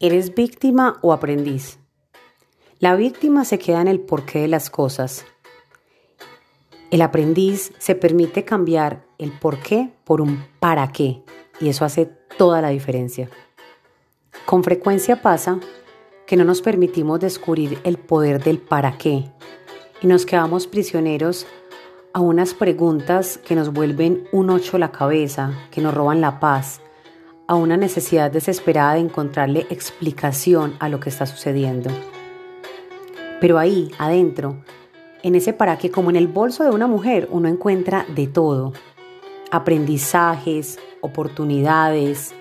¿Eres víctima o aprendiz? La víctima se queda en el porqué de las cosas. El aprendiz se permite cambiar el porqué por un para qué y eso hace toda la diferencia. Con frecuencia pasa que no nos permitimos descubrir el poder del para qué y nos quedamos prisioneros a unas preguntas que nos vuelven un ocho la cabeza, que nos roban la paz, a una necesidad desesperada de encontrarle explicación a lo que está sucediendo. Pero ahí, adentro, en ese para qué, como en el bolso de una mujer, uno encuentra de todo. Aprendizajes, oportunidades,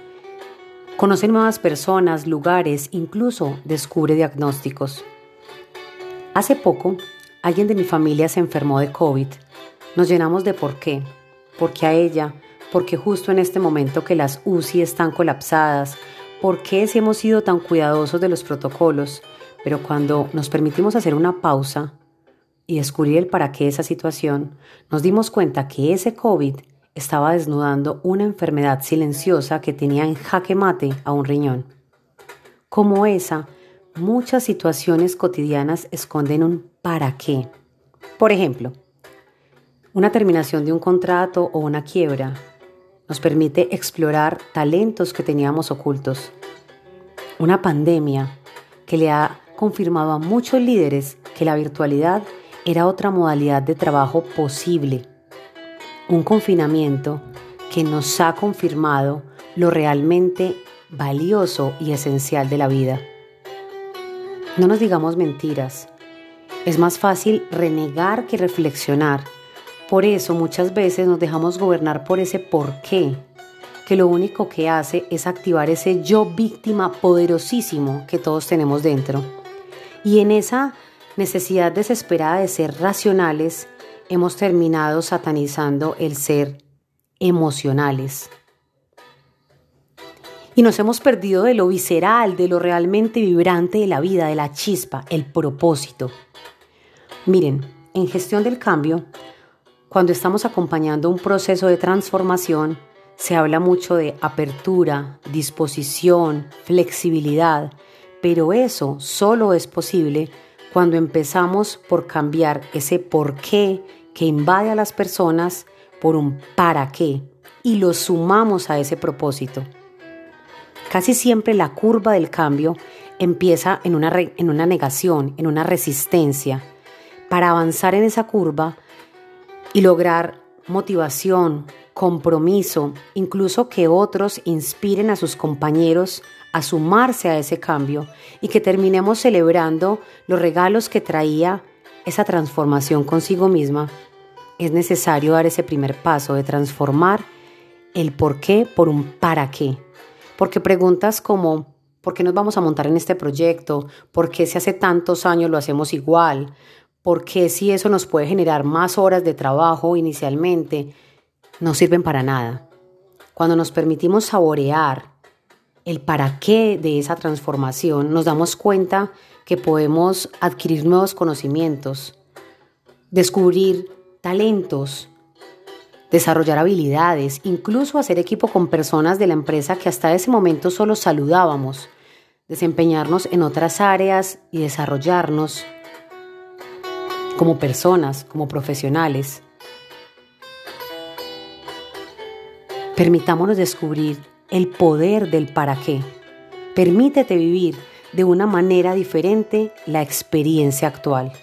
conoce nuevas personas, lugares, incluso descubre diagnósticos. Hace poco, alguien de mi familia se enfermó de COVID. Nos llenamos de por qué. Porque a ella ¿Por qué justo en este momento que las UCI están colapsadas? ¿Por qué si hemos sido tan cuidadosos de los protocolos? Pero cuando nos permitimos hacer una pausa y descubrir el para qué esa situación, nos dimos cuenta que ese COVID estaba desnudando una enfermedad silenciosa que tenía en jaque mate a un riñón. Como esa, muchas situaciones cotidianas esconden un para qué. Por ejemplo, una terminación de un contrato o una quiebra, nos permite explorar talentos que teníamos ocultos. Una pandemia que le ha confirmado a muchos líderes que la virtualidad era otra modalidad de trabajo posible. Un confinamiento que nos ha confirmado lo realmente valioso y esencial de la vida. No nos digamos mentiras. Es más fácil renegar que reflexionar por eso muchas veces nos dejamos gobernar por ese por qué, que lo único que hace es activar ese yo víctima poderosísimo que todos tenemos dentro. Y en esa necesidad desesperada de ser racionales, hemos terminado satanizando el ser emocionales. Y nos hemos perdido de lo visceral, de lo realmente vibrante de la vida, de la chispa, el propósito. Miren, en gestión del cambio, cuando estamos acompañando un proceso de transformación, se habla mucho de apertura, disposición, flexibilidad, pero eso solo es posible cuando empezamos por cambiar ese por qué que invade a las personas por un para qué y lo sumamos a ese propósito. Casi siempre la curva del cambio empieza en una, en una negación, en una resistencia. Para avanzar en esa curva y lograr motivación, compromiso, incluso que otros inspiren a sus compañeros a sumarse a ese cambio y que terminemos celebrando los regalos que traía esa transformación consigo misma, es necesario dar ese primer paso de transformar el por qué por un para qué. Porque preguntas como ¿por qué nos vamos a montar en este proyecto? ¿Por qué si hace tantos años lo hacemos igual? Porque si eso nos puede generar más horas de trabajo inicialmente, no sirven para nada. Cuando nos permitimos saborear el para qué de esa transformación, nos damos cuenta que podemos adquirir nuevos conocimientos, descubrir talentos, desarrollar habilidades, incluso hacer equipo con personas de la empresa que hasta ese momento solo saludábamos, desempeñarnos en otras áreas y desarrollarnos como personas, como profesionales. Permitámonos descubrir el poder del para qué. Permítete vivir de una manera diferente la experiencia actual.